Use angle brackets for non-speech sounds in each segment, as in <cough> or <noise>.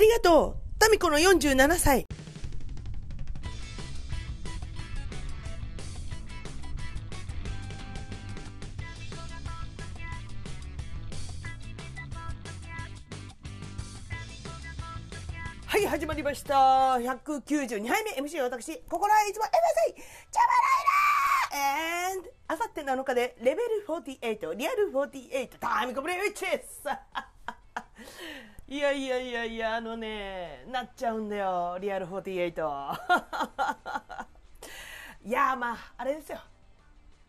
りがとう。タミコの47歳。はい、始まりました。192杯目。MC は私、心はいつも MSI、ジャバライラー。And あさって7日でレベル48、リアル48、タイムコブレイチです。いやいやいやいや、あのね、なっちゃうんだよ、リアル48。<laughs> いや、まあ、あれですよ。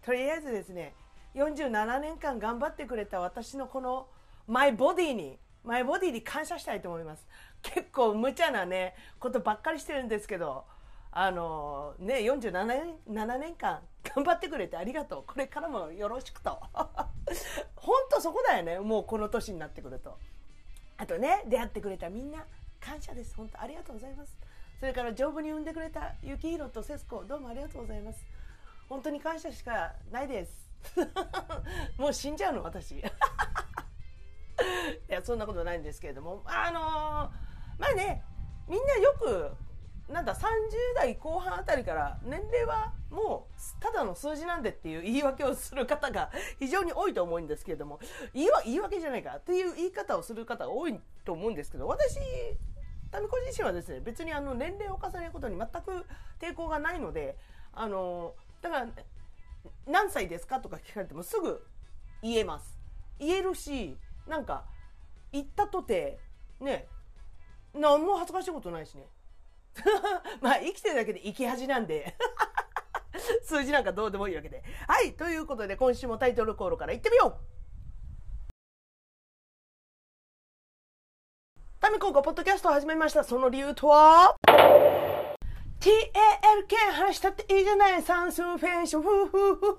とりあえずですね、47年間頑張ってくれた私のこのマイボディに、マイボディに感謝したいと思います。結構無茶なね、ことばっかりしてるんですけど、あのね、47年 ,7 年間頑張ってくれてありがとう。これからもよろしくと。<laughs> 本当そこだよね、もうこの年になってくると。あとね、出会ってくれたみんな、感謝です。本当ありがとうございます。それから丈夫に産んでくれた雪色と節子、どうもありがとうございます。本当に感謝しかないです。<laughs> もう死んじゃうの、私。<laughs> いや、そんなことないんですけれども、あのーまあね、みんなよく、なんだ、30代後半あたりから、年齢はもう、ただの数字なんでっていう言い訳をする方が <laughs> 非常に多いと思うんですけれども、言い言い訳じゃないかっていう言い方をする方が多いと思うんですけど、私、タミコ自身はですね、別にあの年齢を重ねることに全く抵抗がないので、あの、だから、何歳ですかとか聞かれてもすぐ言えます。言えるし、なんか、言ったとて、ね、何も恥ずかしいことないしね。<laughs> まあ、生きてるだけで生き恥なんで。<laughs> 数字なんかどうでもいいわけで。はい、ということで今週もタイトルコールからいってみようタミコがポッドキャストを始めました。その理由とは ?TALK 話したっていいじゃない算数フェンション。ふふふふふ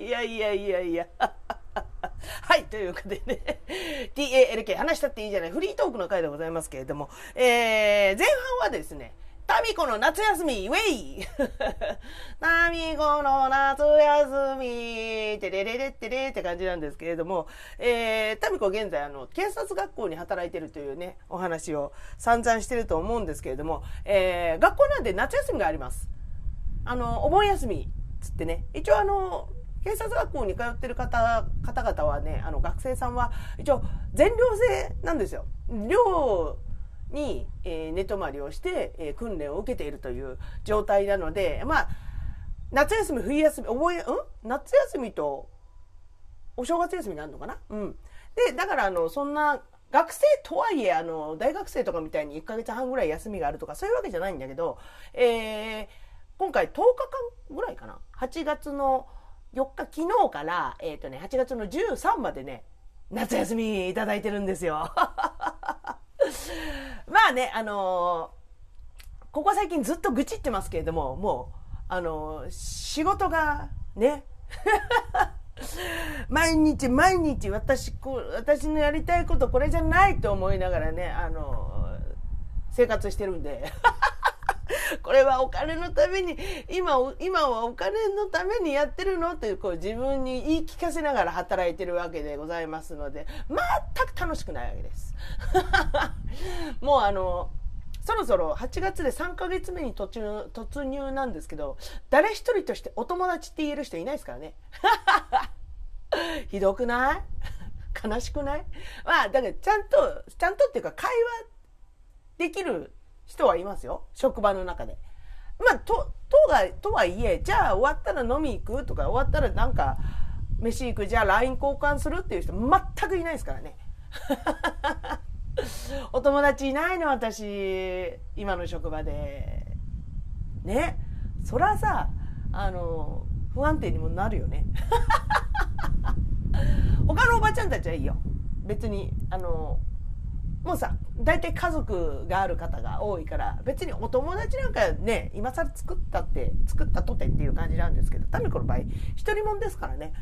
いやいやいやいや。<laughs> はい、ということでね、TALK 話したっていいじゃない、フリートークの回でございますけれども、えー、前半はですね、タミコの夏休み、ウェイ。<laughs> タミコの夏休み、てれれれってれって感じなんですけれども、えー、タミコ現在、あの、警察学校に働いてるというね、お話を散々してると思うんですけれども、えー、学校なんで夏休みがあります。あの、お盆休み、つってね、一応あの、警察学校に通ってる方方々はねあの学生さんは一応全寮制なんですよ。寮に、えー、寝泊まりをして、えー、訓練を受けているという状態なのでまあ夏休み冬休み覚えうん？夏休みとお正月休みがあるのかな？うん。でだからあのそんな学生とはいえあの大学生とかみたいに1ヶ月半ぐらい休みがあるとかそういうわけじゃないんだけど、えー、今回10日間ぐらいかな？8月の4日、昨日から、えっ、ー、とね、8月の13までね、夏休みいただいてるんですよ。<laughs> まあね、あのー、ここ最近ずっと愚痴ってますけれども、もう、あのー、仕事がね、<laughs> 毎日毎日私こ、私のやりたいことこれじゃないと思いながらね、あの生活してるんで。<laughs> これはお金のために今今はお金のためにやってるのってこう自分に言い聞かせながら働いてるわけでございますので全く楽しくないわけです。<laughs> もうあのそろそろ8月で3ヶ月目に突入突入なんですけど誰一人としてお友達って言える人いないですからね。<laughs> ひどくない？悲しくない？まあだからちゃんとちゃんとっていうか会話できる人はいますよ職場の中で。まあととがとはいえじゃあ終わったら飲み行くとか終わったらなんか飯行くじゃあ LINE 交換するっていう人全くいないですからね。<laughs> お友達いないの私今の職場で。ねそらさあの不安定にもなるよね。<laughs> 他のおばちゃんたちはいいよ。別にあのもうさ大体家族がある方が多いから別にお友達なんかね今更作ったって作ったとてっていう感じなんですけどタミコの場合一人もんですからね。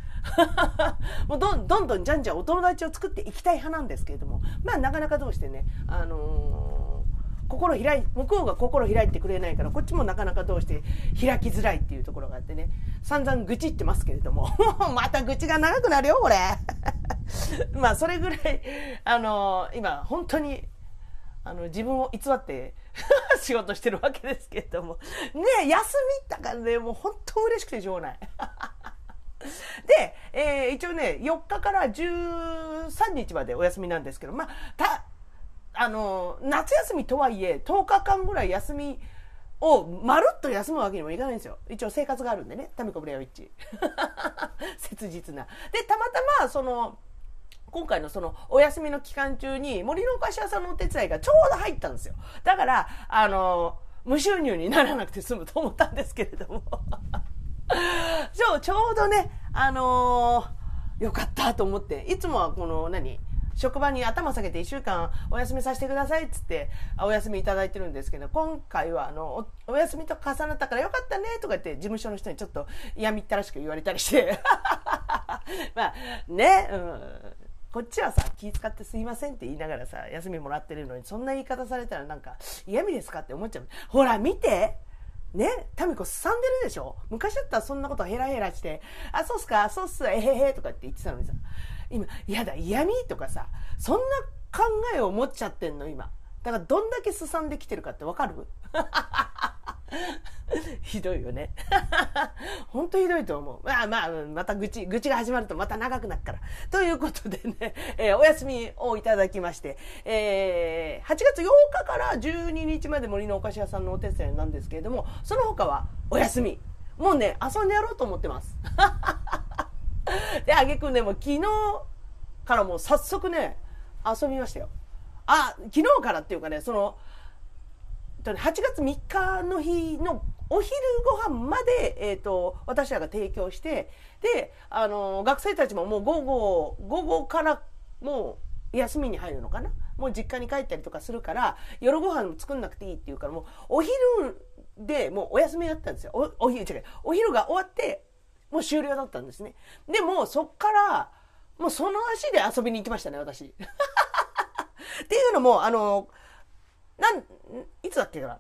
<laughs> もうどんどんどんじゃんじゃんお友達を作っていきたい派なんですけれどもまあなかなかどうしてねあのー、心開い向こうが心開いてくれないからこっちもなかなかどうして開きづらいっていうところがあってね散々愚痴ってますけれども <laughs> また愚痴が長くなるよこれ。<laughs> まあ、それぐらい、あの、今、本当に、あの、自分を偽って <laughs> 仕事してるわけですけれども。ね休みだからね、もう本当嬉しくてしょうがない。<laughs> で、えー、一応ね、4日から13日までお休みなんですけど、まあ、た、あの、夏休みとはいえ、10日間ぐらい休みをまるっと休むわけにもいかないんですよ。一応生活があるんでね、タミコブレアウィッチ。切実な。で、たまたま、その、今回のそのお休みの期間中に森のお菓子屋さんのお手伝いがちょうど入ったんですよ。だから、あの、無収入にならなくて済むと思ったんですけれども。<laughs> そう、ちょうどね、あのー、よかったと思って、いつもはこの何、職場に頭下げて1週間お休みさせてくださいっつってお休みいただいてるんですけど、今回はあの、お休みと重なったからよかったねとか言って事務所の人にちょっと嫌みったらしく言われたりして。<laughs> まあね、うん。こっちはさ、気使ってすいませんって言いながらさ、休みもらってるのに、そんな言い方されたらなんか、嫌味ですかって思っちゃう。ほら、見て。ね、タミコすさんでるでしょ？昔だったらそんなことヘラヘラして、あ、そうっすか、そうっす、えへへとかって言ってたのにさ、今、嫌だ、嫌味とかさ、そんな考えを持っちゃってんの、今。だからどんだけすさんできてるかってわかる？<laughs> <laughs> ひどいよね。<laughs> 本当ひどいと思う。まあまあ、また愚痴、愚痴が始まるとまた長くなるから。ということでね、えー、お休みをいただきまして、えー、8月8日から12日まで森のお菓子屋さんのお手伝いなんですけれども、その他はお休み。もうね、遊んでやろうと思ってます。<laughs> で、あげくんね、もう昨日からもう早速ね、遊びましたよ。あ、昨日からっていうかね、その、8月3日の日のお昼ご飯まで、え、ー、と、私らが提供して、で、あの、学生たちももう午後、午後からもう休みに入るのかな？もう実家に帰ったりとかするから、夜ご飯作んなくていいっていうから、もうお昼でもうお休みだったんですよ。おお昼、違う。お昼が終わって、もう終了だったんですね。でも、そっから、もうその足で遊びに行きましたね、私。<laughs> っていうのも、あの、なん、いつだっけかな？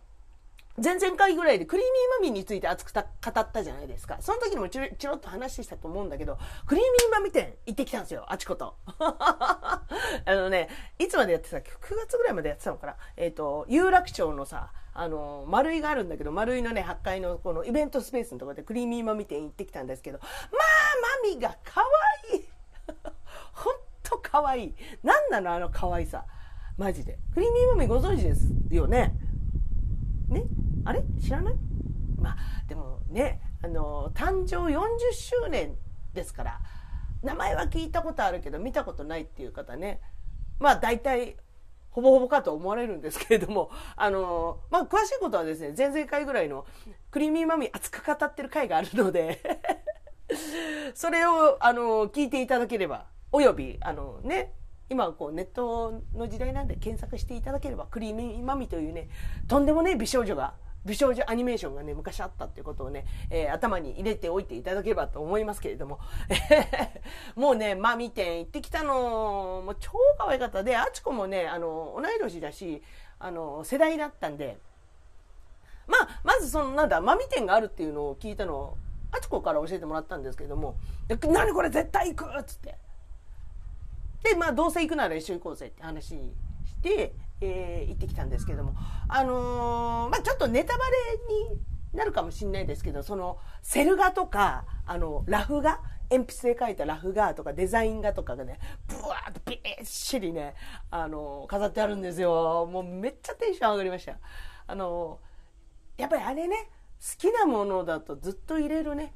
前々回ぐらいでクリーミーマミーについて熱く語ったじゃないですか。その時にもちろちろと話したと思うんだけど、クリーミーマミ店行ってきたんですよ、あちこと。<laughs> あのね、いつまでやってたっけ ?9 月ぐらいまでやってたのかな？えっ、ー、と、有楽町のさ、あの、丸いがあるんだけど、丸いのね、8階のこのイベントスペースのところでクリーミーマミ店行ってきたんですけど、まあ、マミが可愛い <laughs> ほんと可愛い。なんなのあの可愛さ。マジで。クリーミーマミご存知ですよね？ね？あれ？知らない？まあ、でもね、あの、誕生40周年ですから、名前は聞いたことあるけど見たことないっていう方ね、まあ大体、ほぼほぼかと思われるんですけれども、<laughs> あの、まあ詳しいことはですね、前々回ぐらいのクリーミーマミ熱く語ってる回があるので <laughs> それを、あの、聞いていただければ、および、あのね、今こうネットの時代なんで検索していただければクリーミーマミというねとんでもね美少女が美少女アニメーションがね昔あったっていうことをね、えー、頭に入れておいていただければと思いますけれども <laughs> もうねマミ店行ってきたのもう超可愛かったであちこもねあの同い年だしあの世代だったんでまあまずそのなんだマミ店があるっていうのを聞いたのをあちこから教えてもらったんですけども「何これ絶対行く!」っつって。で、まあ、どうせ行くなら一緒に行こうぜって話して、えー、行ってきたんですけども、あのー、まあ、ちょっとネタバレになるかもしれないですけど、その、セル画とか、あの、ラフ画？鉛筆で描いたラフ画とかデザイン画とかがね、ブワーッとびっしりね、あの、飾ってあるんですよ。もうめっちゃテンション上がりました。あの、やっぱりあれね、好きなものだとずっと入れるね。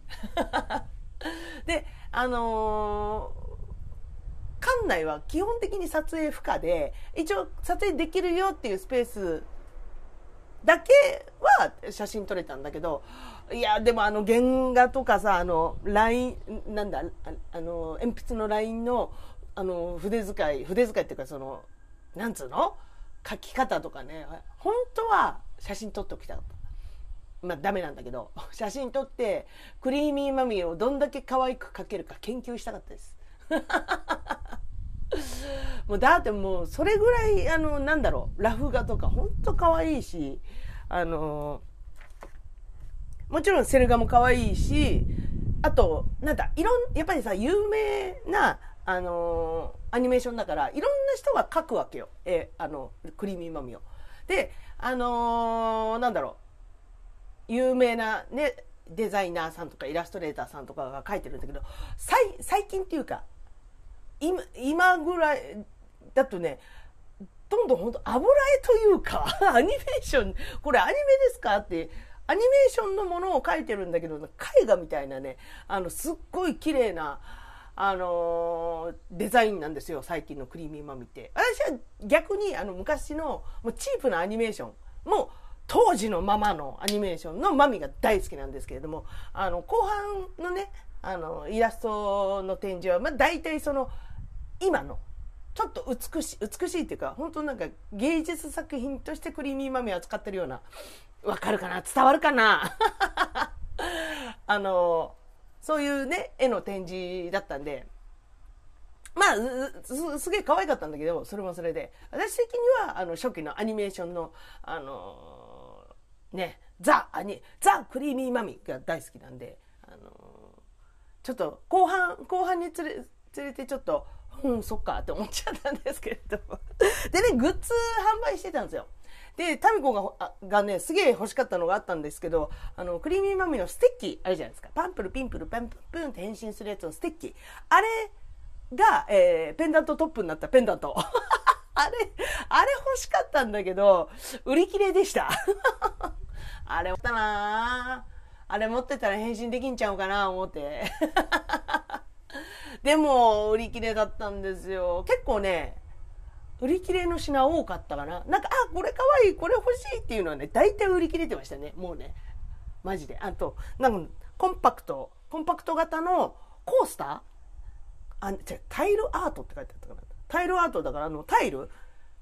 <laughs> で、あの館内は基本的に撮影不可で、一応撮影できるよっていうスペースだけは写真撮れたんだけど、いや、でもあの原画とかさ、あの、ライン、なんだ、あの、鉛筆のラインの、あの、筆使い、筆使いっていうかその、なんつうの？書き方とかね、本当は写真撮っておきたかった。まあダメなんだけど、<laughs> 写真撮って、クリーミーマミーをどんだけ可愛く描けるか研究したかったです。<laughs> もうだってもうそれぐらいあのなんだろうラフ画とかほんと可愛いしあのもちろんセル画も可愛いしあとなんだいろんやっぱりさ有名なあの、アニメーションだから、いろんな人が描くわけよ。え、あの、クリーミーマミを。で、あの、なんだろう、有名なね、デザイナーさんとかイラストレーターさんとかが描いてるんだけど、最近っていうか、今、今ぐらいだとね、どんどん本当油絵というか、<laughs> アニメーション、これアニメですかって、アニメーションのものを描いてるんだけど、絵画みたいなね、あの、すっごい綺麗な、あの、デザインなんですよ、最近のクリーミーマミって。私は逆に、あの、昔の、もうチープなアニメーションも、当時のままのアニメーションのマミが大好きなんですけれども、あの、後半のね、あの、イラストの展示は、まあ、大体その、今の、ちょっと美しい、美しいっていうか、本当なんか芸術作品としてクリーミーマミを扱ってるような、わかるかな？伝わるかな？<laughs> あの、そういうね、絵の展示だったんで、まあ、す、げえ可愛かったんだけど、それもそれで。私的には、あの、初期のアニメーションの、あの、ね、ザ・アニ、ザ・クリーミーマミが大好きなんで、あの、ちょっと、後半、後半につれ、連れてちょっと、うん、そっかって思っちゃったんですけれども。でね、グッズ販売してたんですよ。で、タミコががね、すげえ欲しかったのがあったんですけど、あの、クリーミーマミのステッキあるじゃないですか。パンプル、ピンプル、パンプル、プンって変身するやつのステッキ。あれが、えー、ペンダントトップになったペンダント。<laughs> あれ、あれ欲しかったんだけど、売り切れでした。<laughs> あれ、持ったなあれ持ってたら変身できんちゃうかな思って。でも、売り切れだったんですよ。結構ね、売り切れの品多かったかな。なんか、あ、これかわいい、これ欲しいっていうのはね、大体売り切れてましたね。もうね。マジで。あと、なんか、コンパクト、コンパクト型のコースター？あ、違うタイルアートって書いてあったかな。タイルアートだから、あの、タイル？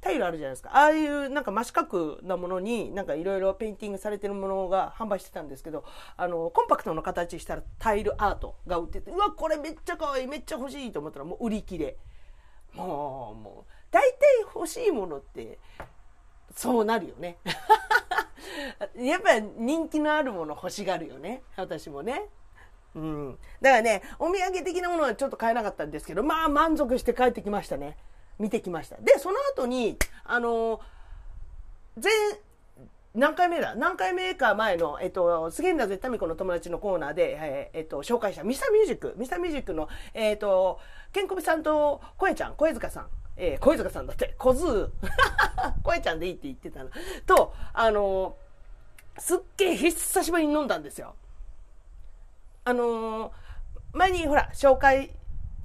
タイルあるじゃないですか。ああいうなんか真四角なものになんかいろいろペインティングされてるものが販売してたんですけど、あの、コンパクトの形したらタイルアートが売ってて、うわ、これめっちゃ可愛い、めっちゃ欲しいと思ったらもう売り切れ。もう、もう、大体欲しいものって、そうなるよね。<laughs> やっぱり人気のあるもの欲しがるよね。私もね。うん。だからね、お土産的なものはちょっと買えなかったんですけど、まあ満足して帰ってきましたね。見てきました。で、その後に、あの、全、何回目だ？何回目か前の、えっと、杉浦絶対子の友達のコーナーで、ええっと、紹介したミスターミュージック、ミスターミュージックの、えっと、ケンコビさんと声ちゃん、声塚さん、えー、小塚さんだって、小津、<laughs> 声ちゃんでいいって言ってたの。と、あの、すっげえ久しぶりに飲んだんですよ。あの、前にほら、紹介、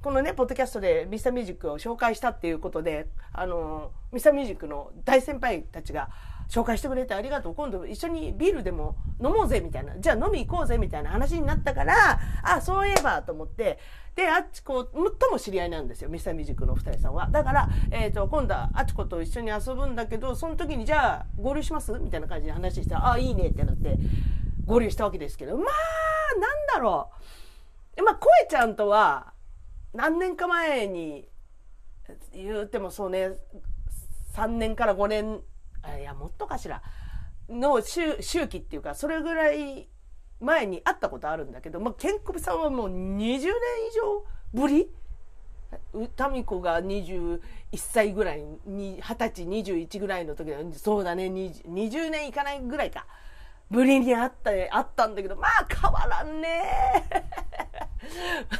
このね、ポッドキャストでミスターミュージックを紹介したっていうことで、あのミスターミュージックの大先輩たちが、紹介してくれてありがとう。今度一緒にビールでも飲もうぜみたいな。じゃあ飲み行こうぜみたいな話になったから、あ、そういえばと思って、で、あっちこ、最も知り合いなんですよ。ミスターミュージックのお二人さんは。だから、えっ、ー、と、今度はあっちこと一緒に遊ぶんだけど、その時にじゃあ合流しますみたいな感じで話したら、あ、いいねってなって合流したわけですけど、まあ、なんだろう。まあ、声ちゃんとは、何年か前に、言うてもそうね、3年から5年いや、もっとかしら、の周周期っていうか、それぐらい前に会ったことあるんだけど、まあ、ケンコビさんはもう20年以上ぶり？タミコが21歳ぐらいに、20歳、21ぐらいの時そうだね20、20年いかないぐらいか。ぶりに会った、会ったんだけど、まあ変わらんね。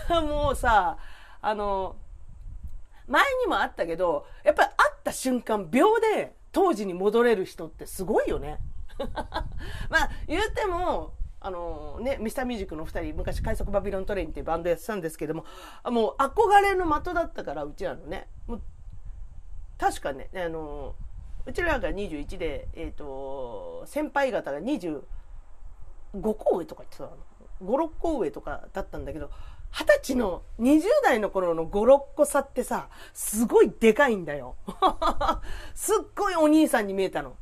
<laughs> もうさ、あの、前にもあったけど、やっぱり会った瞬間秒で当時に戻れる人ってすごいよね。<laughs> まあ、言うても、あのね、ミスターミュージックの2人、昔快速バビロントレインっていうバンドやってたんですけども、もう憧れの的だったから、うちらのね。もう確かね、あのうちらが21で、えっ、ー、と、先輩方が25個上とか言ってたの。5、6個上とかだったんだけど、二十歳の20代の頃の5、6個差ってさ、すごいでかいんだよ。<laughs> すっごいお兄さんに見えたの。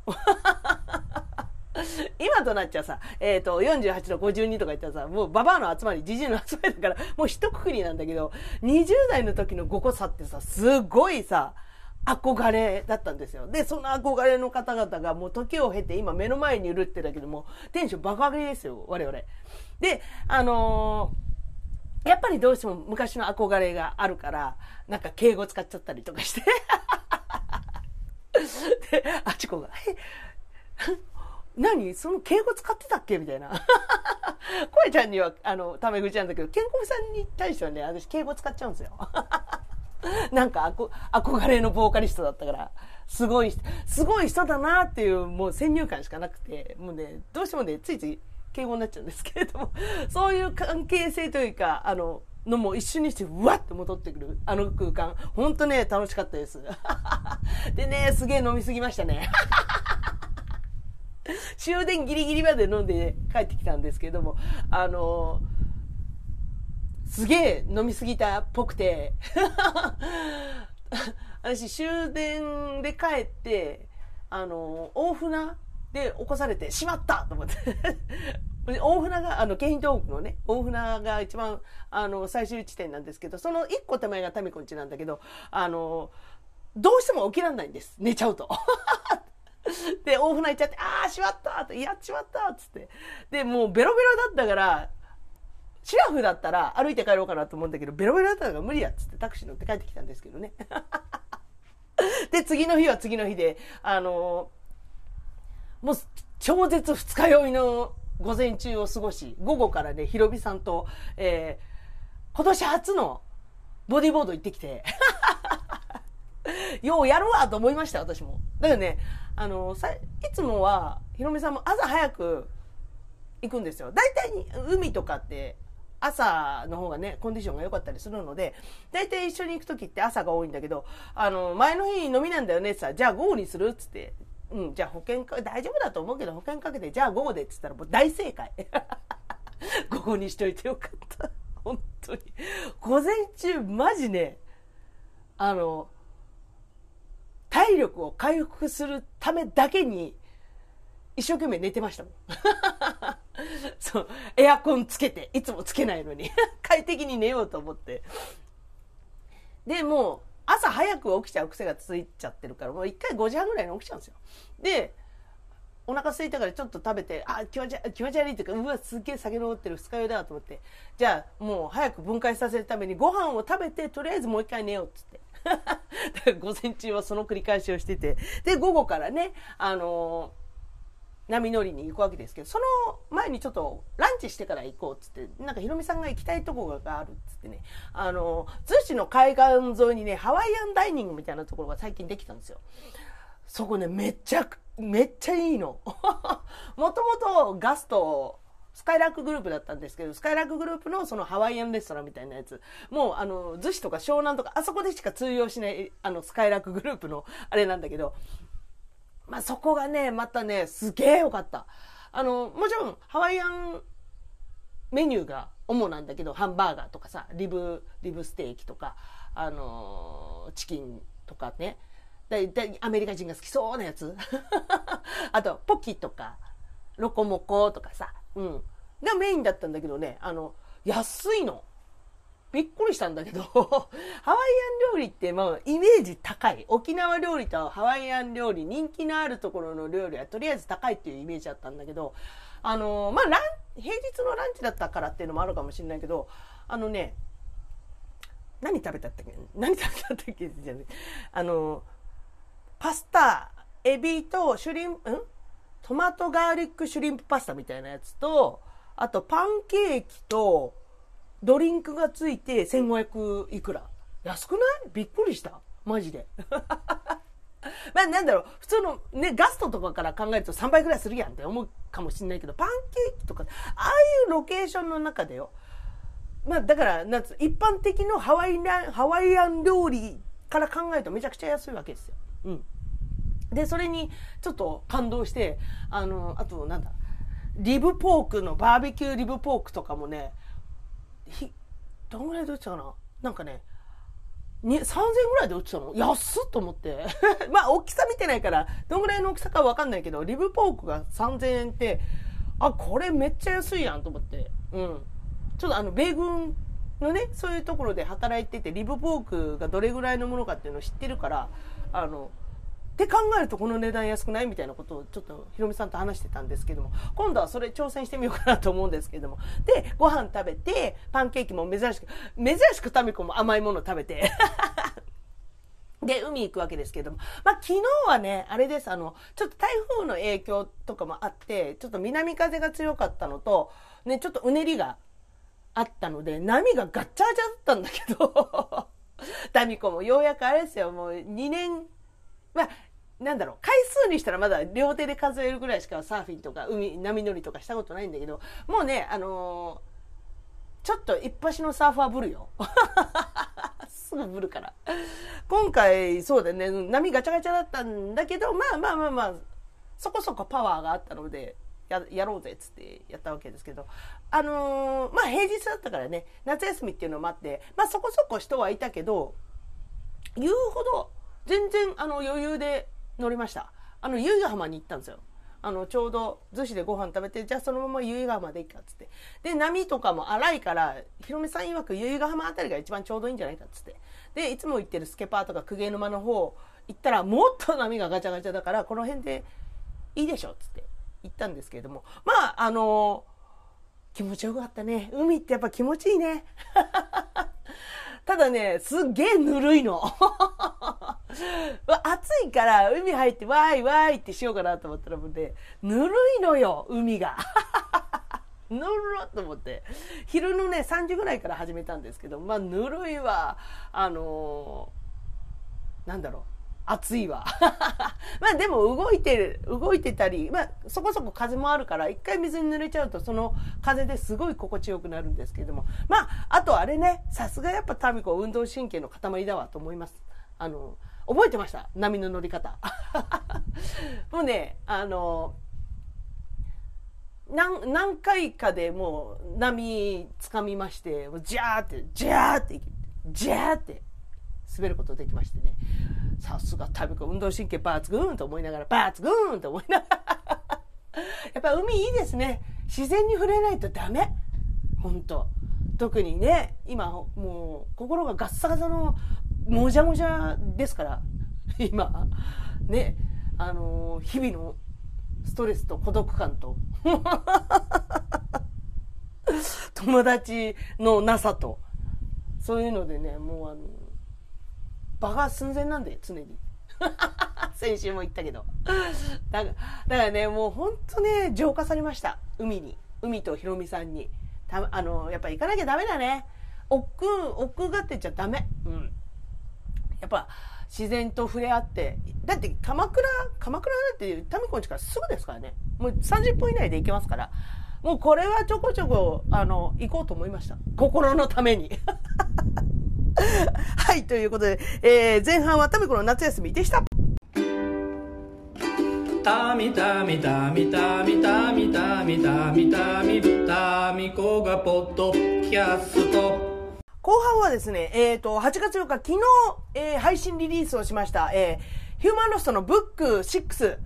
<laughs> 今となっちゃさ、えっ、ー、と、48の52とか言ったらさ、もうババアの集まり、じじいの集まりだから、もう一括りなんだけど、20代の時の5個差ってさ、すごいさ、憧れだったんですよ。で、その憧れの方々がもう時を経て今目の前にいるってだけでも、テンション爆上げですよ、我々。で、あのーやっぱりどうしても昔の憧れがあるから、なんか敬語使っちゃったりとかして。で、あちこが、え、何？その敬語使ってたっけ？みたいな。声ちゃんには、あの、タメ口なんだけど、ケンコミさんに対してはね、私敬語使っちゃうんですよ。なんか憧れのボーカリストだったから、すごい、すごい人だなっていう、もう先入観しかなくて、もうね、どうしてもね、ついつい敬語になっちゃうんですけれども、<laughs> そういう関係性というか、あの、のも一瞬にして、うわって戻ってくる、あの空間。ほんとね、楽しかったです。<laughs> でね、すげえ飲みすぎましたね。<laughs> 終電ギリギリまで飲んで帰ってきたんですけれども、あのすげえ飲みすぎたっぽくて私終電で帰って、あの大船で起こされてしまったと思って <laughs> 大船が、あの、京浜東北のね、大船が一番、あの、最終地点なんですけど、その一個手前が民子んちなんだけど、あの、どうしても起きらんないんです。寝ちゃうと。<laughs> で、大船行っちゃって、ああ、しまったって、やっちまったっつって。で、もうベロベロだったから、シラフだったら歩いて帰ろうかなと思うんだけど、ベロベロだったから無理やっつってタクシー乗って帰ってきたんですけどね。<laughs> で、次の日は次の日で、あのもう超絶二日酔いの午前中を過ごし、午後からね、ひろみさんと、えー、今年初のボディーボード行ってきて、<laughs> ようやるわと思いました、私も。だからね、あの、さいつもは、ひろみさんも朝早く行くんですよ。大体に海とかって朝の方がね、コンディションが良かったりするので、大体一緒に行く時って朝が多いんだけど、あの、前の日飲みなんだよねってさ、じゃあ午後にするっつって、うん、じゃあ保険か、大丈夫だと思うけど保険かけて、じゃあ午後でって言ったらもう大正解。<laughs> 午後にしといてよかった。本当に。午前中、マジね、あの、体力を回復するためだけに、一生懸命寝てましたもん。<laughs> そう、エアコンつけて、いつもつけないのに <laughs> 快適に寝ようと思って。で、もう、朝早く起きちゃう癖がついちゃってるから、もう一回5時半ぐらいに起きちゃうんですよ。で、お腹空いたからちょっと食べて、あ、気持ち気持ち悪いっていうか、うわ、すっげえ酒飲ってる二日酔いだと思って、じゃあもう早く分解させるためにご飯を食べて、とりあえずもう一回寝ようっつって。<laughs> だから午前中はその繰り返しをしてて、で、午後からね、あのー波乗りに行くわけですけど、その前にちょっとランチしてから行こうっつって、なんかひろみさんが行きたいとこがあるっつってね、あの、逗子の海岸沿いにね、ハワイアンダイニングみたいなところが最近できたんですよ。そこね、めっちゃ、めっちゃいいの。<laughs> もともとガスト、スカイラックグループだったんですけど、スカイラックグループのそのハワイアンレストランみたいなやつ、もうあの、逗子とか湘南とか、あそこでしか通用しない、あの、スカイラックグループのあれなんだけど、まあ、そこがね、またね、すげえよかった。あの、もちろん、ハワイアンメニューが主なんだけど、ハンバーガーとかさ、リブ、リブステーキとか、あのチキンとかね、だいたいアメリカ人が好きそうなやつ。<laughs> あと、ポキとか、ロコモコとかさ、うん。がメインだったんだけどね、あの、安いの。びっくりしたんだけど <laughs> ハワイアン料理って、まあ、イメージ高い。沖縄料理とハワイアン料理、人気のあるところの料理はとりあえず高いっていうイメージだったんだけど、あのまあ、ラン、平日のランチだったからっていうのもあるかもしれないけど、あのね、何食べたっけ？何食べたっけ？じゃねあのパスタ、エビとシュリンプ、ん？トマトガーリックシュリンプパスタみたいなやつと、あとパンケーキと、ドリンクがついて1500いくら。安くない？びっくりした。マジで。<laughs> まあなんだろう、普通のね、ガストとかから考えると3倍ぐらいするやんって思うかもしんないけど、パンケーキとか、ああいうロケーションの中でよ。まあだから、なんつ一般的のハワイアン、ハワイアン料理から考えるとめちゃくちゃ安いわけですよ。うん。で、それにちょっと感動して、あの、あとなんだ、リブポークのバーベキューリブポークとかもね、ひ、どんぐらいで売ってたかな？なんかね、3000円ぐらいで売ってたの安っと思って。<laughs> まあ、大きさ見てないから、どんぐらいの大きさかわかんないけど、リブポークが3000円って、あ、これめっちゃ安いやんと思って。うん。ちょっとあの、米軍のね、そういうところで働いてて、リブポークがどれぐらいのものかっていうのを知ってるから、あの、って考えるとこの値段安くないみたいなことをちょっとひろみさんと話してたんですけども今度はそれ挑戦してみようかなと思うんですけどもでご飯食べてパンケーキも珍しく珍しくタミコも甘いもの食べて <laughs> で、海行くわけですけども。まあ、昨日はね、あれです。あの、ちょっと台風の影響とかもあって、ちょっと南風が強かったのと、ね、ちょっとうねりがあったので、波がガッチャガチャだったんだけど、<laughs> ダミコもようやくあれですよ、もう2年まあ、なんだろう、回数にしたらまだ両手で数えるぐらいしかサーフィンとか海、波乗りとかしたことないんだけど、もうね、あのー、ちょっと一発のサーファーぶるよ。<laughs> すぐぶるから。今回、そうだね、波ガチャガチャだったんだけど、まあまあまあまあ、そこそこパワーがあったので、ややろうぜっつってやったわけですけど、あのー、まあ平日だったからね、夏休みっていうのもあって、まあそこそこ人はいたけど、言うほど全然あの余裕で乗りました。あの、由比ヶ浜に行ったんですよ。あの、ちょうど逗子でご飯食べて、じゃあそのまま由比ヶ浜で行くかっつって。で、波とかも荒いから、ひろみさん曰く由比ヶ浜あたりが一番ちょうどいいんじゃないかっつって。で、いつも行ってるスケパーとか公家沼の方行ったら、もっと波がガチャガチャだから、この辺でいいでしょっつって行ったんですけれども。まあ、あのー、気持ちよかったね。海ってやっぱ気持ちいいね。<laughs> ただね、すっげえぬるいの。<laughs> 暑いから海入ってわーいわーいってしようかなと思ったらもうね、ぬるいのよ、海が。<laughs> ぬるっと思って。昼のね、3時ぐらいから始めたんですけど、まあ、ぬるいは。あのー、なんだろう。暑いわ。<laughs> まあでも動いてる、動いてたり、まあそこそこ風もあるから、一回水に濡れちゃうとその風ですごい心地よくなるんですけれども。まあ、あとあれね、さすがやっぱタミコ運動神経の塊だわと思います。あの、覚えてました？波の乗り方。<laughs> もうね、あの、何何回かでもう波つかみまして、ジャーって、ジャーって、ジャーって滑ることできましてね。さすがタビコ運動神経バーツグーンと思いながら、バーツグーンと思いながら。<laughs> やっぱ海いいですね。自然に触れないとダメ。本当。特にね、今もう心がガッサガサのもじゃもじゃですから、今、ね、あの、日々のストレスと孤独感と。<laughs> 友達のなさと、そういうのでね、もうあの、場が寸前なんで、常に。<laughs> 先週も言ったけど。だからだからね、もうほんとね、浄化されました。海に。海とひろみさんに。たあの、やっぱ行かなきゃダメだね。億劫、億劫がってちゃダメ。うん。やっぱ、自然と触れ合って。だって鎌倉、鎌倉だって民子んちからすぐですからね。もう30分以内で行けますから。もうこれはちょこちょこ、あの、行こうと思いました。心のために。<laughs> <laughs> はい、ということで、えー、前半はタミコの夏休みでした。たみたみたみたみたみたみたみたみたみこがポッドキャスト。後半はですね、えっ、ー、と、8月4日、昨日、えー、配信リリースをしました、えー、ヒューマンロストのブック6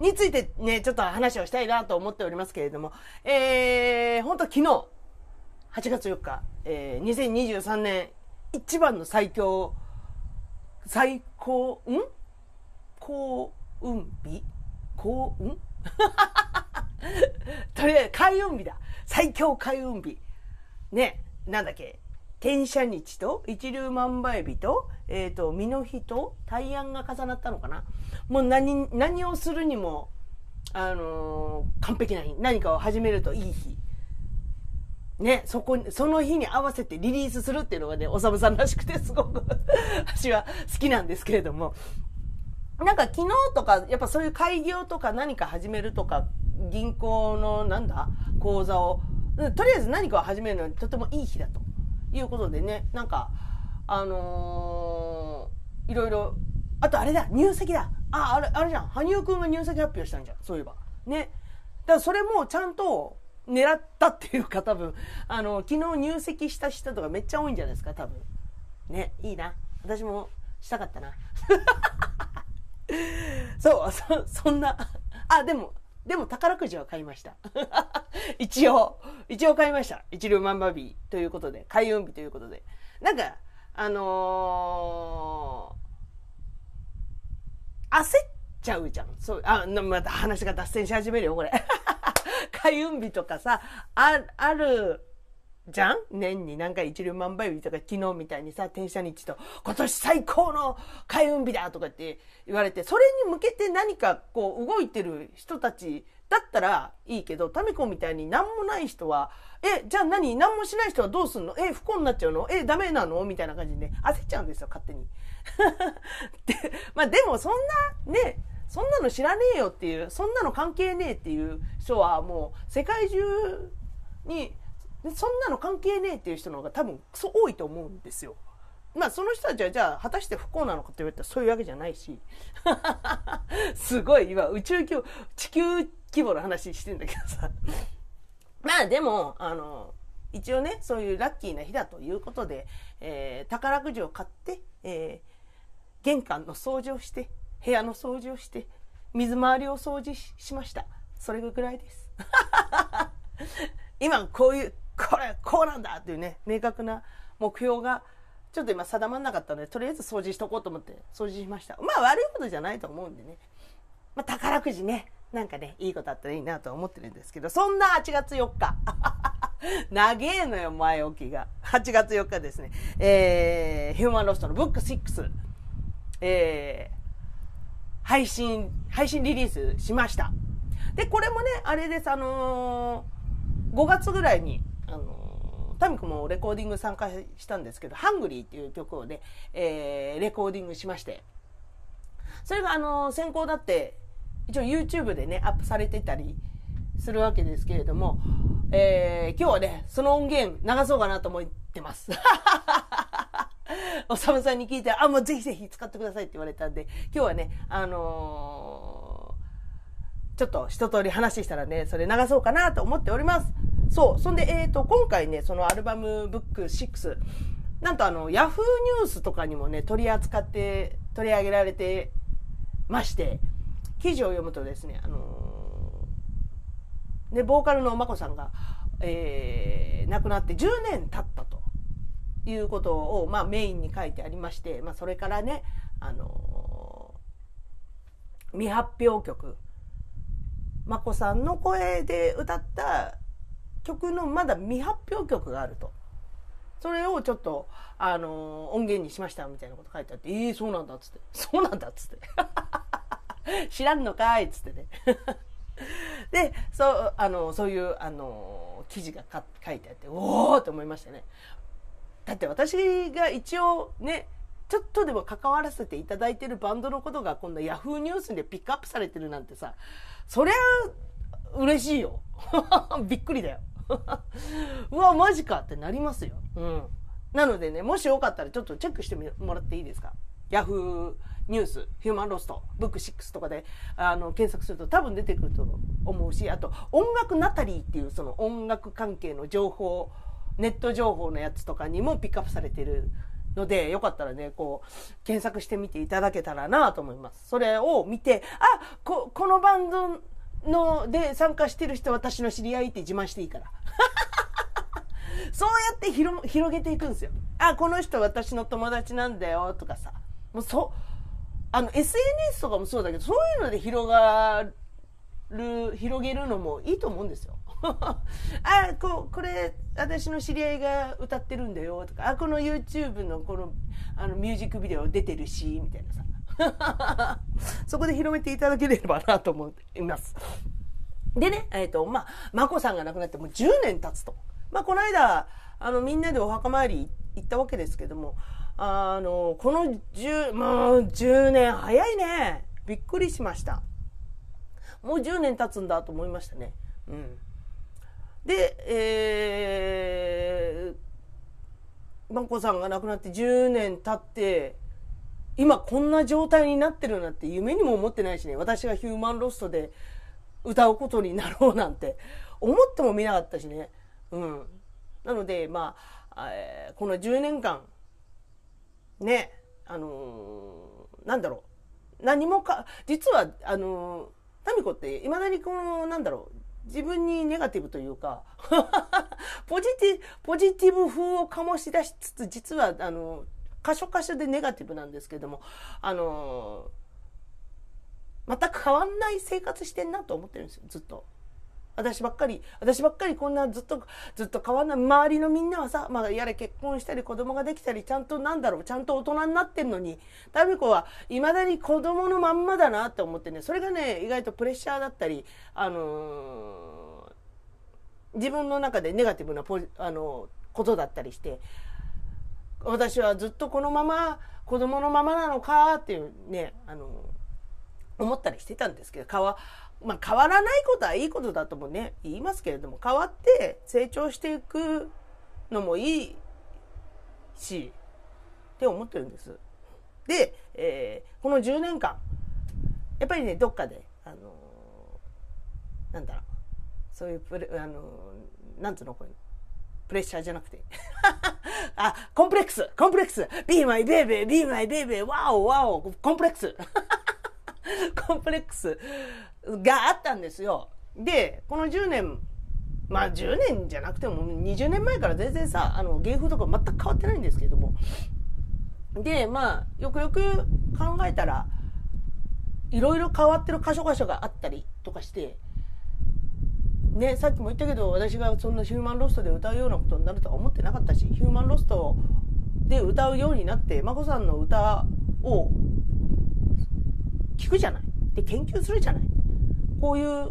についてね、ちょっと話をしたいなと思っておりますけれども、えー、本当昨日、8月4日、えー、2023年一番の最強、最高、ん？幸運日？幸運？<laughs> とりあえず開運日だ。最強開運日。ね、なんだっけ？天赦日と一粒万倍日と、えっ、ー、と、身の日と大安が重なったのかな？もう何、何をするにも、あのー、完璧な日。何かを始めるといい日。ね、そこに、その日に合わせてリリースするっていうのがね、おさむさんらしくてすごく <laughs> 私は好きなんですけれども、なんか昨日とか、やっぱそういう開業とか何か始めるとか、銀行のなんだ、口座を、とりあえず何かを始めるのにとてもいい日だということでね、なんか、あのー、いろいろ、あとあれだ、入籍だ。あ、あれ、あれじゃん。羽生くんが入籍発表したんじゃん。そういえば。ね。だからそれもちゃんと、狙ったっていうか多分、あの、昨日入籍した人とかめっちゃ多いんじゃないですか、多分。ね、いいな。私もしたかったな。<laughs> そう、そ、そんな、あ、でも、でも宝くじは買いました。<laughs> 一応、一応買いました。一流万馬日ということで、開運日ということで。なんか、あの焦っちゃうじゃん。そう、あ、また話が脱線し始めるよ、これ。開運日とかさ、あ、ある、じゃん？年に何回一粒万倍日とか昨日みたいにさ、転写日と今年最高の開運日だとかって言われて、それに向けて何かこう動いてる人たちだったらいいけど、タミコみたいに何もない人は、え、じゃあ何？何もしない人はどうすんの？え、不幸になっちゃうの？え、ダメなの？みたいな感じでね、焦っちゃうんですよ、勝手に。<laughs> で、まあでもそんなね、そんなの知らねえよっていう、そんなの関係ねえっていう人はもう世界中にそんなの関係ねえっていう人の方が多分クソ多いと思うんですよ。まあその人たちはじゃあ果たして不幸なのかって言われたらそういうわけじゃないし <laughs> すごい今宇宙規模地球規模の話してんだけどさまあでもあの一応ねそういうラッキーな日だということで、えー、宝くじを買って、えー、玄関の掃除をして部屋の掃除をして水回りを掃除しました。それぐらいです。<laughs> 今こういうこれこうなんだっていうね明確な目標がちょっと今定まんなかったのでとりあえ除掃除しとこうと思って掃除しました。まあ悪いことじゃないと思うんでね、まあ、宝くじね。なんかねいいことあったらいいなと思ってるんですけどそんな8月4日。<laughs> 長えのよ前置きが。8月4日ですね。えー、ヒューマンロストのブック6えー、配信配信リリースしましたでこれもねあれですあのー、5月ぐらいにあのタミコもレコーディング参加したんですけど「ハングリー」っていう曲をね、えー、レコーディングしましてそれがあの先行だって一応 YouTube でねアップされてたりするわけですけれども、えー、今日はねその音源流そうかなと思ってます。<laughs> <laughs> おさむさんに聞いて、あ、もうぜひぜひ使ってくださいって言われたんで、今日はね、あのー、ちょっと一通り話したらね、それ流そうかなと思っております。そう。そんで、えっ、ー、と、今回ね、そのアルバムブック6、なんとあの、ヤフーニュースとかにもね、取り扱って、取り上げられてまして、記事を読むとですね、あのー、ね、ボーカルのまこさんが、えー、亡くなって10年経ったということを、まあ、メインに書いてありまして、まあ、それからね、あのー、未発表曲、まこさんの声で歌った曲のまだ未発表曲があると。それをちょっと、あのー、音源にしましたみたいなこと書いてあって、えー、そうなんだっつって。<laughs> そうなんだっつって。<laughs> 知らんのかいっつってね。<laughs> で、そう、あの、そういう、あの、記事が書いてあって、おおと思いましたね。だって私が一応ね、ちょっとでも関わらせていただいてるバンドのことが今度ヤフーニュースでピックアップされてるなんてさ、そりゃ嬉しいよ。<laughs> びっくりだよ。<laughs> うわ、マジかってなりますよ。うん。なのでね、もしよかったらちょっとチェックしてもらっていいですか？ヤフーニュース、ヒューマンロスト、ブック6とかであの検索すると多分出てくると思うし、あと音楽ナタリーっていうその音楽関係の情報、ネット情報のやつとかにもピックアップされてるので、よかったらね、こう、検索してみていただけたらなと思います。それを見て、あ、こ、このバンドので参加してる人私の知り合いって自慢していいから。<laughs> そうやって広広げていくんですよ。あ、この人私の友達なんだよとかさ。もうそ、あの SNS とかもそうだけど、そういうので広がる、広げるのもいいと思うんですよ。あ、ここれ私の知り合いが歌ってるんだよとか、あ、この YouTube のこのあのミュージックビデオ出てるし、みたいなさ。<laughs> そこで広めていただければなと思います。でね、えっ、ー、と、まあ、眞子さんが亡くなってもう10年経つと。まあ、この間、あの、みんなでお墓参り行ったわけですけども、あの、この10、もう10年早いね。びっくりしました。もう10年経つんだと思いましたね。うん。で、えー、眞子さんが亡くなって10年経って、今こんな状態になってるなんて夢にも思ってないしね。私がヒューマンロストで歌うことになろうなんて思ってもみなかったしね。うん。なのでまあ、えー、この10年間ねあのー、なんだろう。何もか実はあのー、タミコっていまだにこのなんだろう自分にネガティブというか <laughs> ポジティポジティブ風を醸し出しつつ実はあの箇所箇所でネガティブなんですけども、あの全く変わんない生活してんなと思ってるんですよずっと。私ばっかり、私ばっかりこんなずっと、ずっと変わんない。周りのみんなはさ、まあ、やれ結婚したり子供ができたり、ちゃんとなんだろう、ちゃんと大人になってんのに、タミコは未だに子供のまんまだなって思ってね、それがね、意外とプレッシャーだったり、あのー、自分の中でネガティブなポあのー、ことだったりして、私はずっとこのまま子供のままなのかっていうね、あの、思ったりしてたんですけど、変わ、まあ、変わらないことはいいことだともね言いますけれども変わって成長していくのもいいしって思ってるんです。で、えー、この10年間やっぱりねどっかであのー、なんだろうそういうプレあのー、なんつうのこれプレッシャーじゃなくて。<laughs> あコンプレックスコンプレックス。Be my baby be my baby ワオワオコンプレックス。コンプレックス。があったんですよ。で、この10年、まあ10年じゃなくても20年前から全然さ、あの芸風とか全く変わってないんですけども。で、まあ、よくよく考えたら、いろいろ変わってる箇所箇所があったりとかして、ね、さっきも言ったけど、私がそんなヒューマンロストで歌うようなことになるとは思ってなかったし、ヒューマンロストで歌うようになって、眞子さんの歌を聞くじゃない。で、研究するじゃない。こういう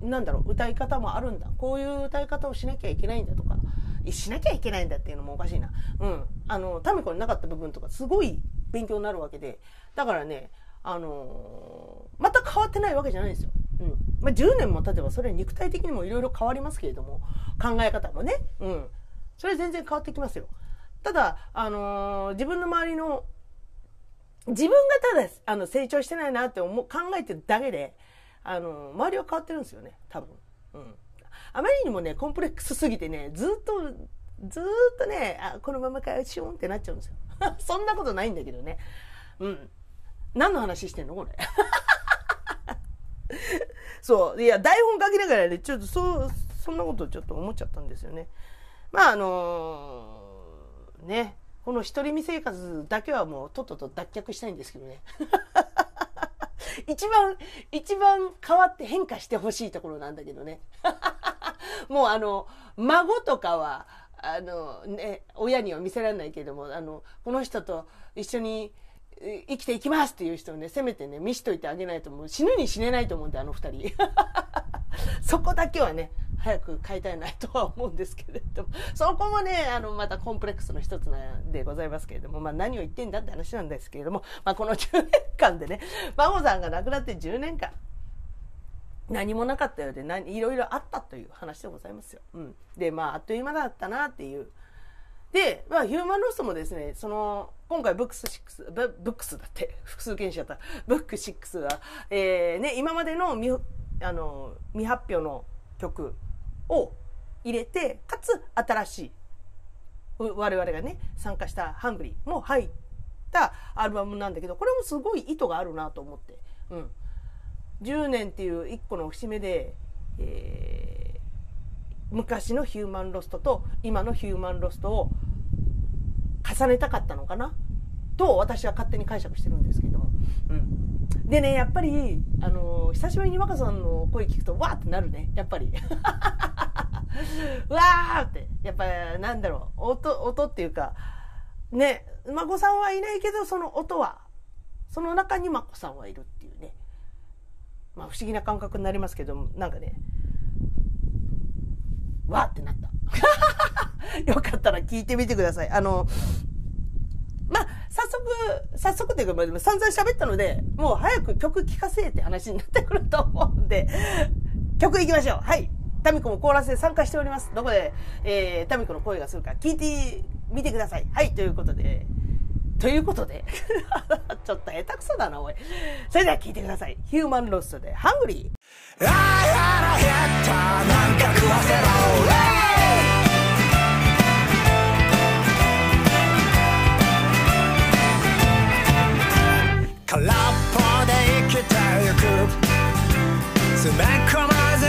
なんだろう歌い方もあるんだ。こういう歌い方をしなきゃいけないんだとか。しなきゃいけないんだっていうのもおかしいな。うん。あのタミコになかった部分とかすごい勉強になるわけで。だからねあのー、また変わってないわけじゃないんですよ。うん。まあ、10年も経てばそれは肉体的にもいろいろ変わりますけれども考え方もね、うん、それ全然変わってきますよ。ただ、あのー、自分の周りの自分がただあの成長してないなって思考えてるだけであの周りは変わってるんですよね多分、うん、あまりにもねコンプレックスすぎてねずっとずっとねあこのままかよシュンってなっちゃうんですよ。<laughs> そんなことないんだけどね。うん。何の話してんのこれ。<laughs> そう。いや台本書きながらねちょっとそうそんなことちょっと思っちゃったんですよね。まああのー、ねこの独り身生活だけはもうとっとと脱却したいんですけどね。<laughs> 一番、一番変わって変化してほしいところなんだけどね。<laughs> もうあの、孫とかは、あの、ね、親には見せられないけれども、あの、この人と一緒に生きていきますっていう人をね、せめてね、見しといてあげないともう死ぬに死ねないと思うんで、あの二人。<laughs> そこだけはね、早く買いたいなとは思うんですけれども、<laughs> そこもね、あの、またコンプレックスの一つなんでございますけれども、まあ何を言ってんだって話なんですけれども、まあこの10年間でね、孫さんが亡くなって10年間、何もなかったようで、いろいろあったという話でございますよ。うん。で、まあ、あっという間だったなっていう。で、まあ、ヒューマンロストもですね、その、今回ブックス6、ブックスだって、<laughs> 複数形式だった、ブック6は、えー、ね、今までの未、あの、未発表の曲を入れて、かつ新しい、我々がね、参加したハングリーも入ったアルバムなんだけど、これもすごい意図があるなと思って。うん。10年っていう一個の節目で、えー、昔のヒューマンロストと今のヒューマンロストを重ねたかったのかなと私は勝手に解釈してるんですけども。うん。でね、やっぱり、あの、久しぶりに若さんの声聞くと、わーってなるね。やっぱり。<laughs> わーって。やっぱ、なんだろう。音、音っていうか、ね、孫さんはいないけど、その音は、その中に孫さんはいるっていうね。まあ不思議な感覚になりますけど、なんかね、わーってなった。<laughs> よかったら聞いてみてください。あの、まあ、早速、早速というか、も散々喋ったので、もう早く曲聴かせって話になってくると思うんで、<laughs> 曲いきましょう。はい。タミコもコーラスで参加しております。どこで、えー、タミコの声がするか聞いてみてください。はい、ということで、ということで、<laughs> ちょっと下手くそだな、おい。それでは聞いてください。ヒューマンロストで、ハングリー。ああ、減った、なんか食わせろ、詰め込まず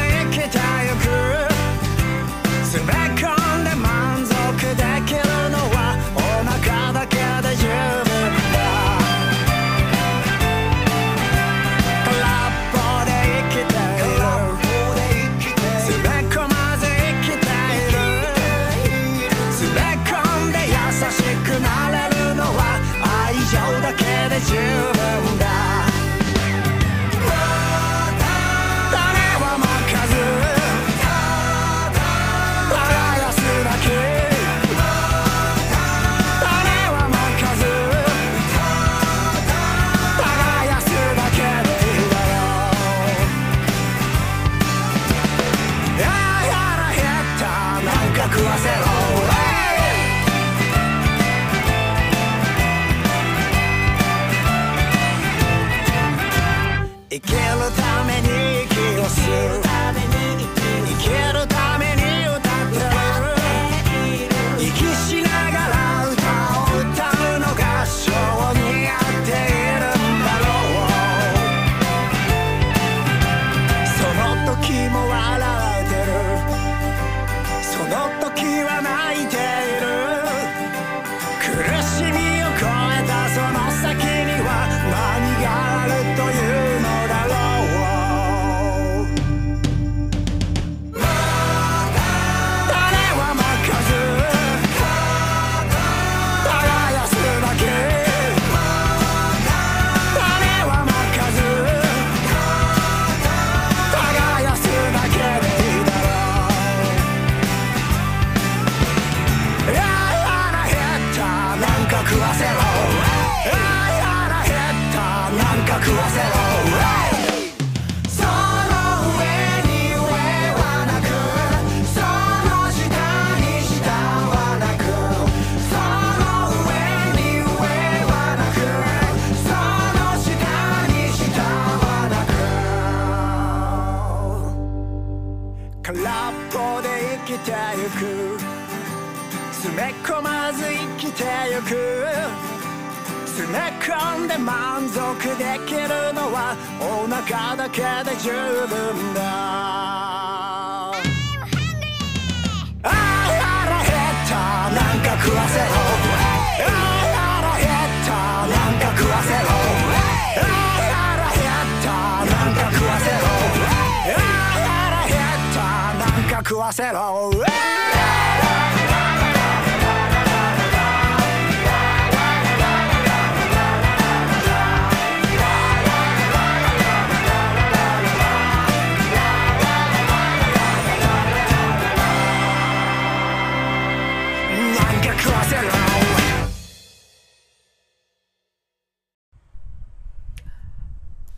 せろ。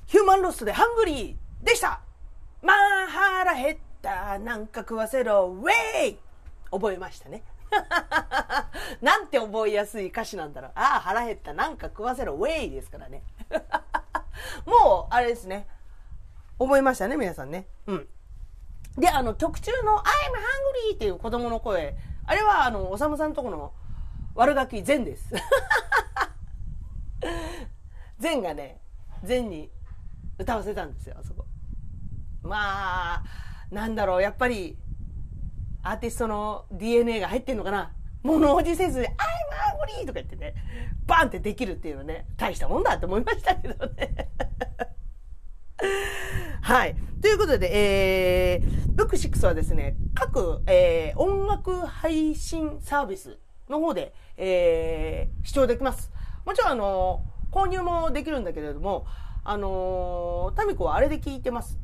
ヒューマンロスでハングリー。なんか食わせろ。ウェイ覚えましたね。<laughs> なんて覚えやすい歌詞なんだろう。ああ腹減った。なんか食わせろ。ウェイですからね。<laughs> もうあれですね。覚えましたね皆さんね。うん。であの曲中の「I'm hungry」っていう子供の声。あれはあのおさむさんとこの悪ガキ善です。<laughs> 善がね善に歌わせたんですよあそこ。まあなんだろうやっぱりアーティストの DNA が入ってんのかな？物おじせず「I'm hungry」とか言ってねバンってできるっていうのね大したもんだって思いましたけどね <laughs> はい。ということで、えー、ブック6はですね、各、えー、音楽配信サービスの方で、えー、視聴できます。もちろん、あの購入もできるんだけれども、あのタミコはあれで聞いてます。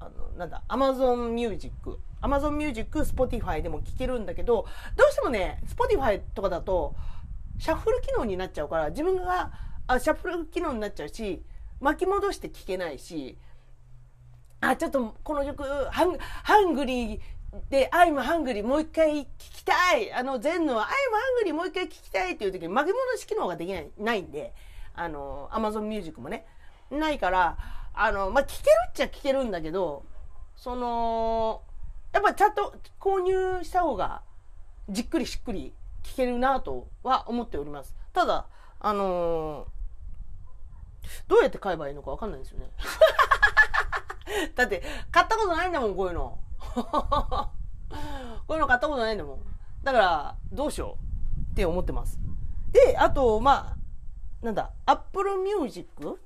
あの、なんだ、Amazon Music。Amazon Music、Spotify でも聞けるんだけど、どうしてもね、Spotify とかだと、シャッフル機能になっちゃうから、自分が、あ、シャッフル機能になっちゃうし、巻き戻して聞けないし、あ、ちょっとこの曲、ハンハングリーで、 I'm hungry もう一回聞きたい。あの、全の I'm hungry もう一回聞きたいっていう時に巻き戻し機能ができない、ないんで、あの、アマゾンミュージックもね、ないから、あの、まあ、聞けるっちゃ聞けるんだけど、その、やっぱちゃんと購入した方が、じっくりしっくり聞けるなとは思っております。ただ、あのどうやって買えばいいのかわかんないんですよね。<laughs> だって、買ったことないんだもん、こういうの。<laughs> こういうの買ったことないんだもん。だから、どうしようって思ってます。で、あと、まあ、なんだ、Apple Music?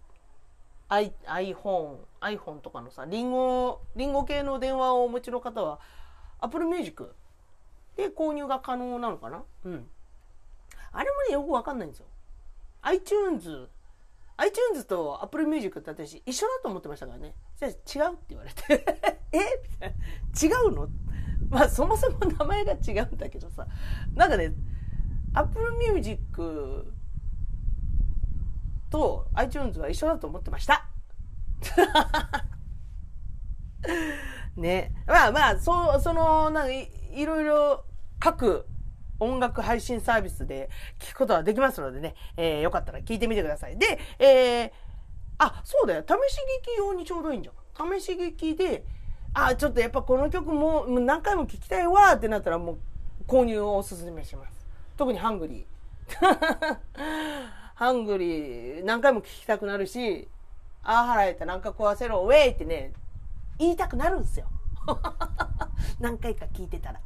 I、iPhone、iPhone とかのさ、リンゴ、リンゴ系の電話をお持ちの方は、Apple Music で購入が可能なのかな？うん。あれもね、よくわかんないんですよ。iTunes、iTunes と Apple Music って私一緒だと思ってましたからね。じゃあ違うって言われて。<laughs> え？みたいな。違うの？まあそもそも名前が違うんだけどさ。なんかね、Apple Music と iTunes は一緒だと思ってました。<laughs> ね。まあまあ、そう、その、なんかい、いろいろ各音楽配信サービスで聞くことができますのでね、えーよかったら聞いてみてください。で、えーあそうだよ試し聞き用にちょうどいいんじゃん試し聞きであちょっとやっぱこの曲ももう何回も聴きたいわってなったらもう購入をおすすめします特に hungry hungry 何回も聴きたくなるしああ腹減ったなんか壊せろウェイってね言いたくなるんですよ。<laughs> 何回か聞いてたら。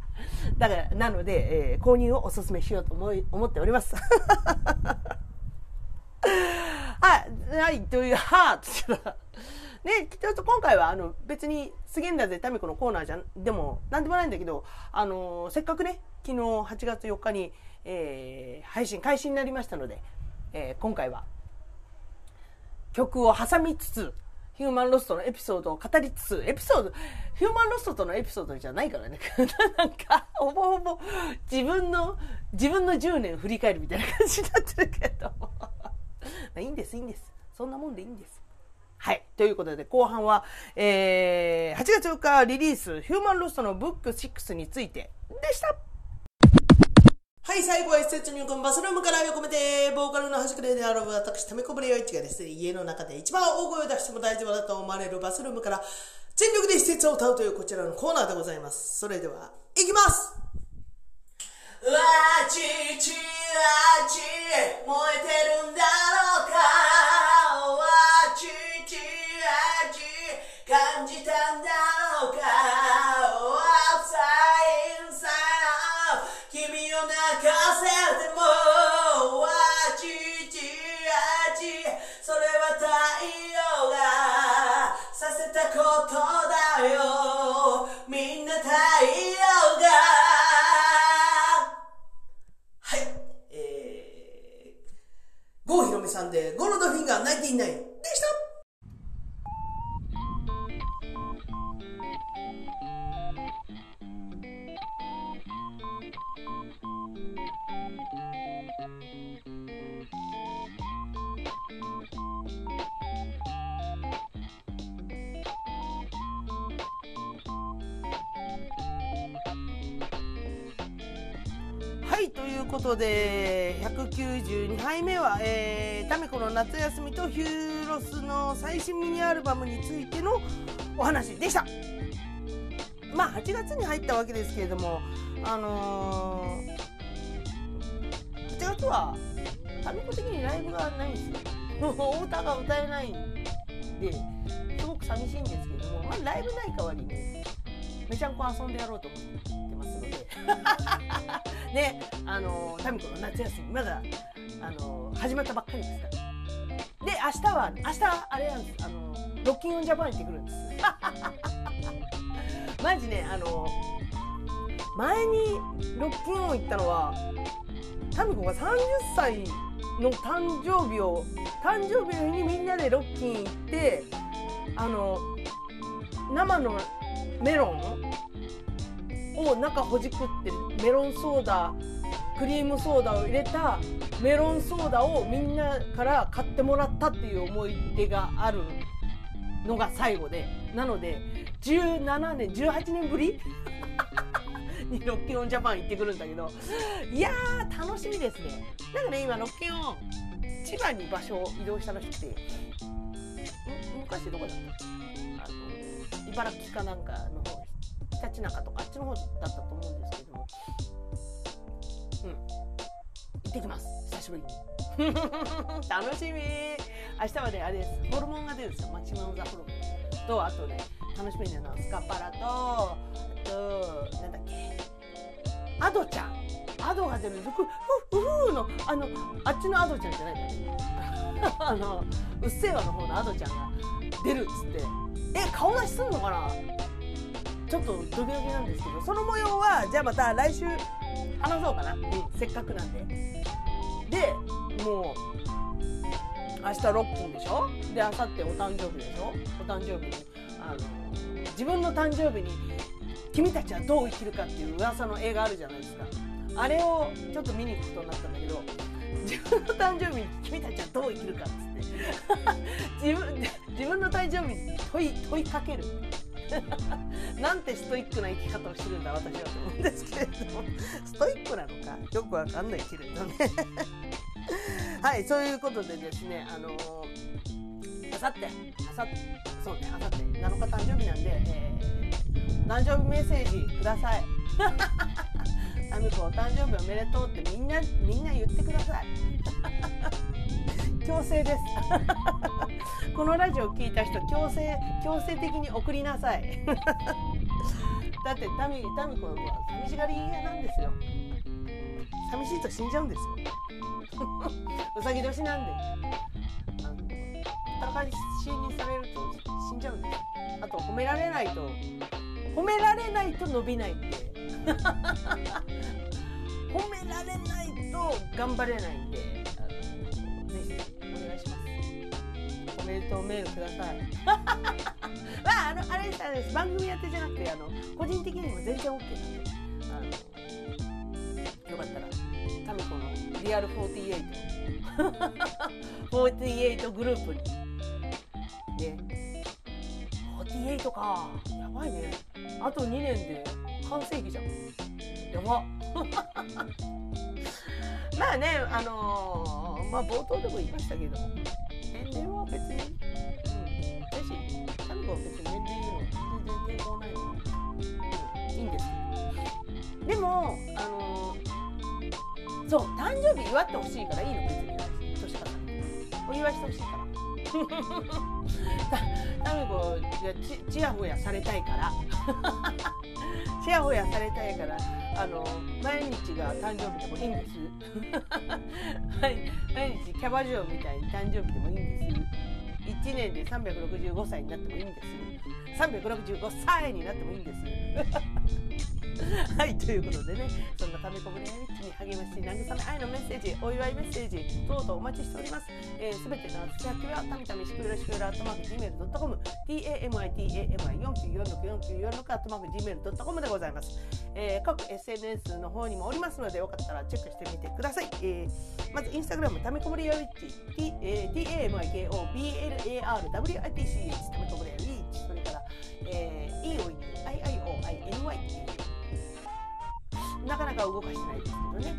だからなので、えー購入をおすすめしようと思い思っております。<laughs> はい、はい、という、はぁって言った。ら、ね、ちょっと今回は、あの、別に、すげんだぜ、タミコのコーナーじゃん、でも、なんでもないんだけど、あの、せっかくね、昨日8月4日に、えー配信開始になりましたので、えー今回は、曲を挟みつつ、ヒューマンロストのエピソードを語りつつ、エピソード、ヒューマンロストとのエピソードじゃないからね。<laughs> なんか、ほぼほぼ、自分の、自分の10年振り返るみたいな感じになってるけど。<laughs> まあいいんです、いいんです。そんなもんでいいんです。はい。ということで、後半は、えー、8月4日リリース、ヒューマンロストのブック6についてでした。はい、最後は一節入魂バスルームから愛を込めて、ボーカルの端くれである私、ためこぶれよいちがですね、家の中で一番大声を出しても大丈夫だと思われるバスルームから、全力で一節を歌うというこちらのコーナーでございます。それでは、いきますわちちわち燃えてるんだことだよ。みんな太陽が。はい。えー、郷ひろみさんで、ゴールドフィンガー99でした。ことで、192杯目は、えー、タミコの夏休みとヒューロスの最新ミニアルバムについてのお話でした。まあ、8月に入ったわけですけれども、あのー、8月は、タミコ的にライブがないんですよ。<laughs> お歌が歌えないんで、すごく寂しいんですけども、まあ、ライブない代わりに、めちゃんこ遊んでやろうと思ってますので。ね、あのタミコの夏休みまだあの始まったばっかりですから。で明日は明日あれなんですあのロッキンオンジャパン行ってくるんです。<laughs> マジねあの前にロッキンオン行ったのはタミコが30歳の誕生日を誕生日の日にみんなでロッキン行ってあの生のメロンを中ほじくってるメロンソーダクリームソーダを入れたメロンソーダをみんなから買ってもらったっていう思い出があるのが最後でなので17年18年ぶり？<laughs> にロッキンオンジャパン行ってくるんだけどいやー楽しみですね。なんかね今ロッキンオン千葉に場所を移動したらしくて昔どこだった？あの茨城かなんかの方ひたちなかとかあっちの方だったと思うんですけど。もうん。行ってきます。久しぶりに。<laughs> 楽しみ。明日はねあれです。ホルモンが出るんですよ。マキシマムザホルモン。とあとね楽しみなのはスカパラとあとなんだっけ。アドちゃん。アドが出る。んですふふふのあのあっちのアドちゃんじゃないんだね。<laughs> あのうっせぇわの方のアドちゃんが出るっつって。え顔出しすんのかな？ちょっとドキドキなんですけどその模様はじゃあまた来週話そうかな、うん、せっかくなんで。でもう明日ロッキンでしょ？で明後日お誕生日でしょ？お誕生日にあの自分の誕生日に君たちはどう生きるかっていう噂の映画あるじゃないですか。あれをちょっと見に行くことになったんだけど自分の誕生日に君たちはどう生きるかっつって。自分自分の誕生日に問い問いかける。なんてストイックな生き方をしてるんだ私はと思うんですけれども。ストイックなのかよくわかんないけれどねはいそういうことでですね。あのー、さって。あさそうね。あさって。7日誕生日なんで、えー、誕生日メッセージください。タミコお誕生日おめでとうってみんなみんな言ってください。強制です。<laughs> このラジオ聞いた人強制強制的に送りなさい。<laughs> だってタミタミコは寂しがり屋なんですよ。寂しいと死んじゃうんですよ。<laughs> うさぎ年なんで。あの戦い死にされると死んじゃうんですあと褒められないと褒められないと伸びないんで褒められないと頑張れないんでぜひお願いします。おめでとうメールください。<laughs> まああのあれですあれです。番組やってじゃなくてあの個人的にも全然 OK なんであのよかったらタミコのリアル48 48グループにね48かやばい。ねあと2年で半世紀じゃんやばまあねあのーまあ冒頭でも言いましたけど年齢は別にうんだしタミコは別に年齢言うの全然抵抗ないのうんいいんです。でもあのーそう誕生日祝ってほしいからいいの別に年からお祝いしてほしいから。<laughs> たタミコじゃちちやほやされたいから。ちやほやされたいから。<laughs> あの毎日が誕生日でもいいんです。<laughs> はい。毎日キャバ嬢みたいに誕生日でもいいんです。1年で365歳になってもいいんです。365歳になってもいいんです。<laughs> はい、ということでね、そんなためこぶれやりっちに励まし、慰め愛のメッセージ、お祝いメッセージ、等々お待ちしております。す、えー、てのつ先は、たみたみしくよろしくよろ、アットマーク Gmail.com、tamitami49464946 アットマーク Gmail.com でございます。えー、各 SNS の方にもおりますので、よかったらチェックしてみてください。えー、まず、インスタグラム、ためこぶれやりっち、t、えー、tamiko,blarwitch、ためこぶれやりっち、それから、えー、ioi, iioiny、なかなか動かしてないですけどね。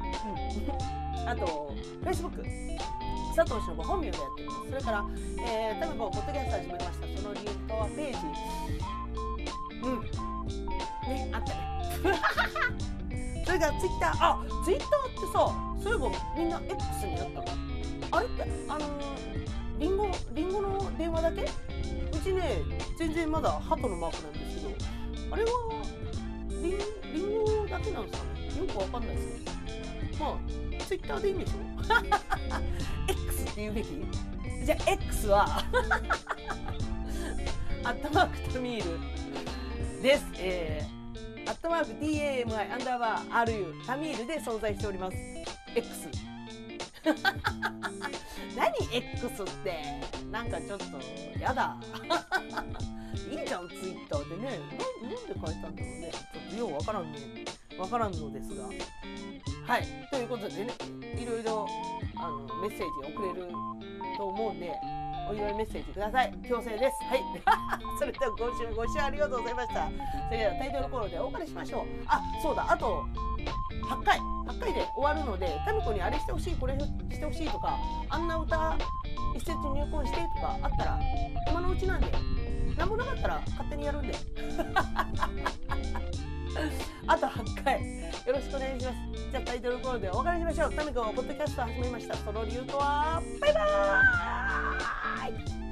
うん、あと、Facebook、佐藤忍本名でやってます。それから、えー、タミコポッドキャスト始めました。その理由とはページ。うん。ね、あったね。<laughs> それから Twitter、あ、Twitter ってさ、そういえばみんな X になったの？あれって、あのー、リンゴ、リンゴの電話だけ？うちね、全然まだハトのマークなんですけど、あれは、リンリンゴだけなんですかね？よくわかんないですけど。まあ、ツイッターでいいんでしょ ?X って言うべき？じゃあ X は <laughs> アットマークタミールです。えー、アットマーク DAMI アンダーバー RU タミールで存在しております。X。<laughs> 何 X って？なんかちょっとやだ。<laughs> いいじゃん、ツイッターでね。ななんで書いたんだろうね。ちょっとようわからんね。わからんのですが。はい。ということでね、いろいろあのメッセージ送れると思うんで、お祝いメッセージください。強制です。はい。<laughs> それでは今週もご視聴ありがとうございました。それではタイトルコールでお別れしましょう。あ、そうだ。あと、8回。8回で終わるので、タミコにあれしてほしい、これしてほしいとか、あんな歌一節入魂してとかあったら、今のうちなんで、何もなかったら勝手にやるんで。<laughs> <laughs> あと8回よろしくお願いします。じゃあタイトルコールでお別れしましょう。タミコポッドキャスト始めました。その理由とは、バイバーイ